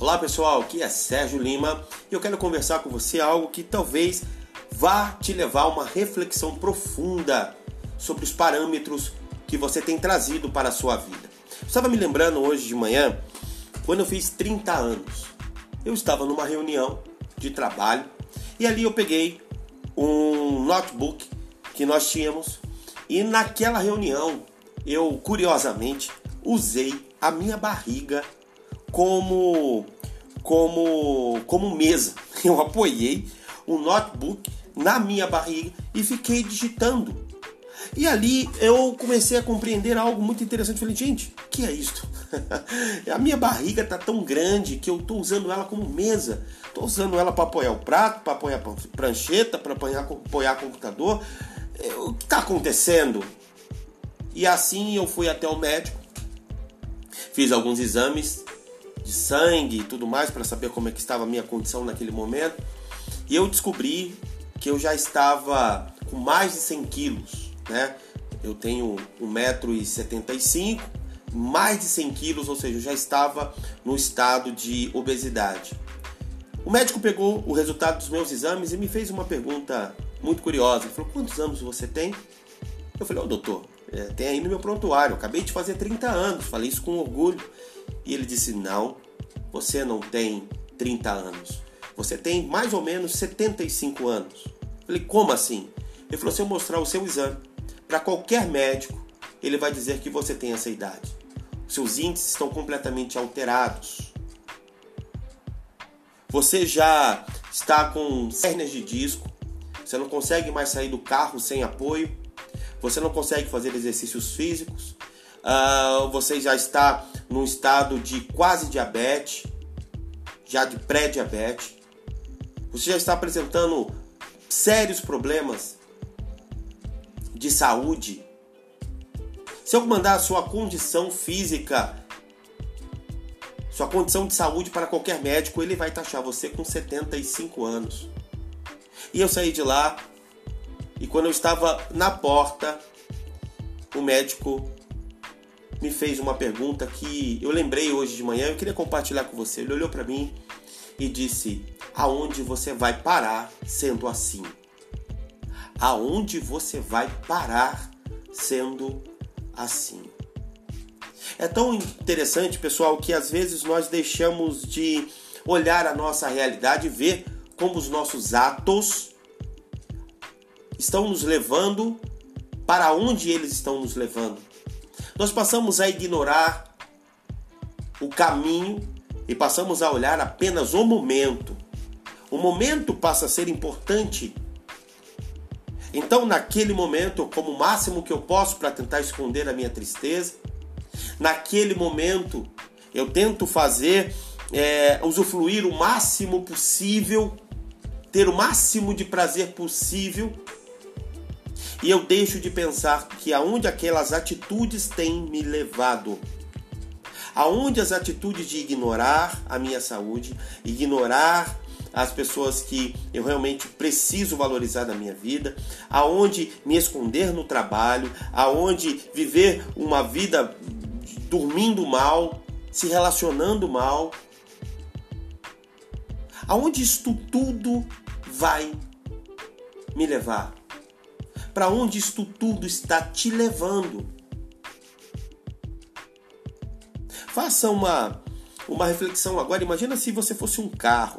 Olá pessoal, aqui é Sérgio Lima e eu quero conversar com você algo que talvez vá te levar a uma reflexão profunda sobre os parâmetros que você tem trazido para a sua vida. Eu estava me lembrando hoje de manhã, quando eu fiz 30 anos. Eu estava numa reunião de trabalho e ali eu peguei um notebook que nós tínhamos e naquela reunião eu curiosamente usei a minha barriga como como como mesa. Eu apoiei o notebook na minha barriga e fiquei digitando. E ali eu comecei a compreender algo muito interessante. Falei, gente, o que é isto? a minha barriga tá tão grande que eu tô usando ela como mesa. Tô usando ela para apoiar o prato, para apoiar a prancheta, para apoiar, apoiar computador. É, o que está acontecendo? E assim eu fui até o médico, fiz alguns exames de sangue e tudo mais para saber como é que estava a minha condição naquele momento. E eu descobri que eu já estava com mais de 100 quilos, né? Eu tenho 1,75m, mais de 100 quilos, ou seja, eu já estava no estado de obesidade. O médico pegou o resultado dos meus exames e me fez uma pergunta muito curiosa. Ele falou: Quantos anos você tem? Eu falei: Ô oh, doutor, é, tem aí no meu prontuário, acabei de fazer 30 anos, falei isso com orgulho. E ele disse: Não, você não tem 30 anos, você tem mais ou menos 75 anos. Eu falei: Como assim? Ele falou: Se eu mostrar o seu exame para qualquer médico, ele vai dizer que você tem essa idade. Seus índices estão completamente alterados. Você já está com hérnias de disco, você não consegue mais sair do carro sem apoio, você não consegue fazer exercícios físicos, uh, você já está num estado de quase diabetes, já de pré-diabetes, você já está apresentando sérios problemas de saúde. Se eu mandar a sua condição física, sua condição de saúde para qualquer médico, ele vai taxar você com 75 anos. E eu saí de lá e quando eu estava na porta, o médico me fez uma pergunta que eu lembrei hoje de manhã, eu queria compartilhar com você. Ele olhou para mim e disse: "Aonde você vai parar sendo assim? Aonde você vai parar sendo assim?" É tão interessante, pessoal, que às vezes nós deixamos de olhar a nossa realidade e ver como os nossos atos estão nos levando, para onde eles estão nos levando. Nós passamos a ignorar o caminho e passamos a olhar apenas o momento. O momento passa a ser importante. Então, naquele momento, como o máximo que eu posso para tentar esconder a minha tristeza, naquele momento eu tento fazer, é, usufruir o máximo possível, ter o máximo de prazer possível e eu deixo de pensar que aonde aquelas atitudes têm me levado. Aonde as atitudes de ignorar a minha saúde, ignorar as pessoas que eu realmente preciso valorizar na minha vida, aonde me esconder no trabalho, aonde viver uma vida dormindo mal, se relacionando mal. Aonde isto tudo vai me levar? Para onde isto tudo está te levando. Faça uma, uma reflexão agora. Imagina se você fosse um carro.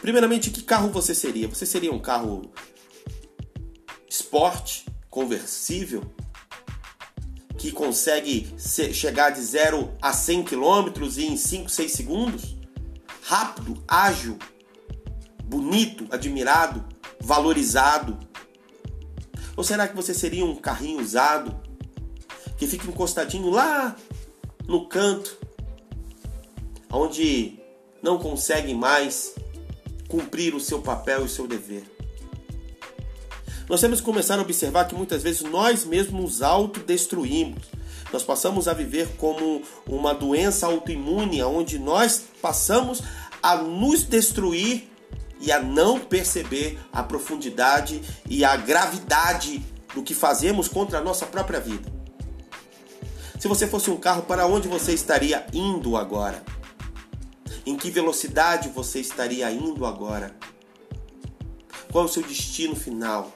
Primeiramente, que carro você seria? Você seria um carro esporte, conversível, que consegue chegar de 0 a 100 km em 5, 6 segundos? Rápido, ágil, bonito, admirado, valorizado. Ou será que você seria um carrinho usado que fica encostadinho lá no canto, onde não consegue mais cumprir o seu papel e o seu dever? Nós temos que começar a observar que muitas vezes nós mesmos nos autodestruímos. Nós passamos a viver como uma doença autoimune, onde nós passamos a nos destruir e a não perceber a profundidade e a gravidade do que fazemos contra a nossa própria vida. Se você fosse um carro, para onde você estaria indo agora? Em que velocidade você estaria indo agora? Qual o seu destino final?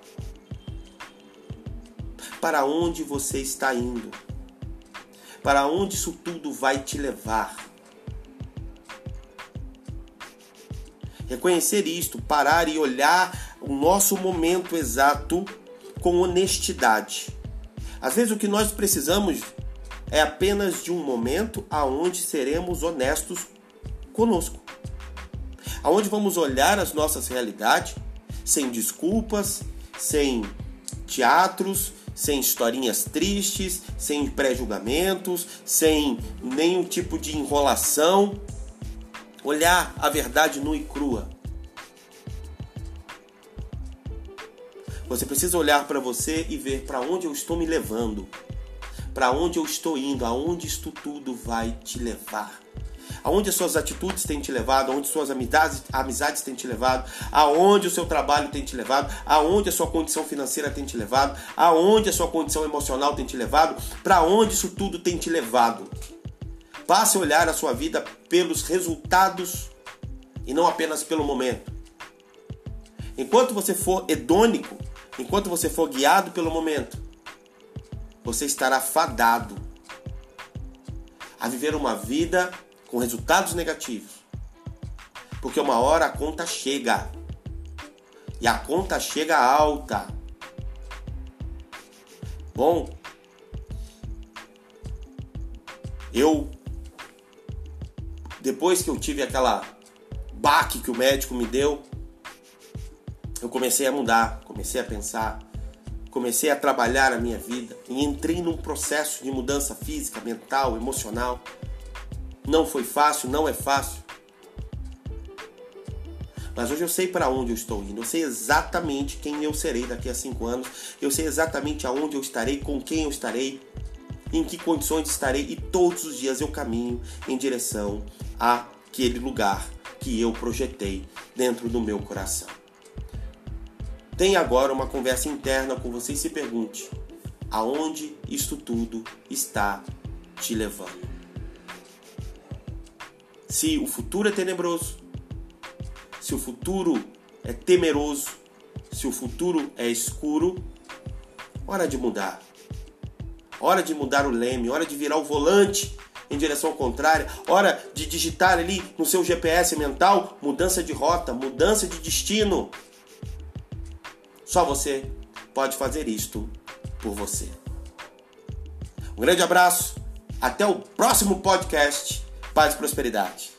Para onde você está indo? Para onde isso tudo vai te levar? Reconhecer isto, parar e olhar o nosso momento exato com honestidade. Às vezes o que nós precisamos é apenas de um momento aonde seremos honestos conosco. Aonde vamos olhar as nossas realidades sem desculpas, sem teatros, sem historinhas tristes, sem pré-julgamentos, sem nenhum tipo de enrolação. Olhar a verdade nua e crua. Você precisa olhar para você e ver para onde eu estou me levando, para onde eu estou indo, aonde isto tudo vai te levar aonde as suas atitudes têm te levado, aonde suas amizades, amizades têm te levado, aonde o seu trabalho tem te levado, aonde a sua condição financeira tem te levado, aonde a sua condição emocional tem te levado, para onde isso tudo tem te levado. Passe a olhar a sua vida pelos resultados e não apenas pelo momento. Enquanto você for hedônico, enquanto você for guiado pelo momento, você estará fadado a viver uma vida com resultados negativos. Porque uma hora a conta chega. E a conta chega alta. Bom, eu depois que eu tive aquela baque que o médico me deu, eu comecei a mudar, comecei a pensar, comecei a trabalhar a minha vida e entrei num processo de mudança física, mental, emocional. Não foi fácil, não é fácil. Mas hoje eu sei para onde eu estou indo. Eu sei exatamente quem eu serei daqui a cinco anos. Eu sei exatamente aonde eu estarei, com quem eu estarei, em que condições estarei. E todos os dias eu caminho em direção àquele lugar que eu projetei dentro do meu coração. Tenha agora uma conversa interna com você e se pergunte: aonde isto tudo está te levando? se o futuro é tenebroso, se o futuro é temeroso, se o futuro é escuro, hora de mudar. Hora de mudar o leme, hora de virar o volante em direção contrária, hora de digitar ali no seu GPS mental mudança de rota, mudança de destino. Só você pode fazer isto por você. Um grande abraço, até o próximo podcast Paz e prosperidade.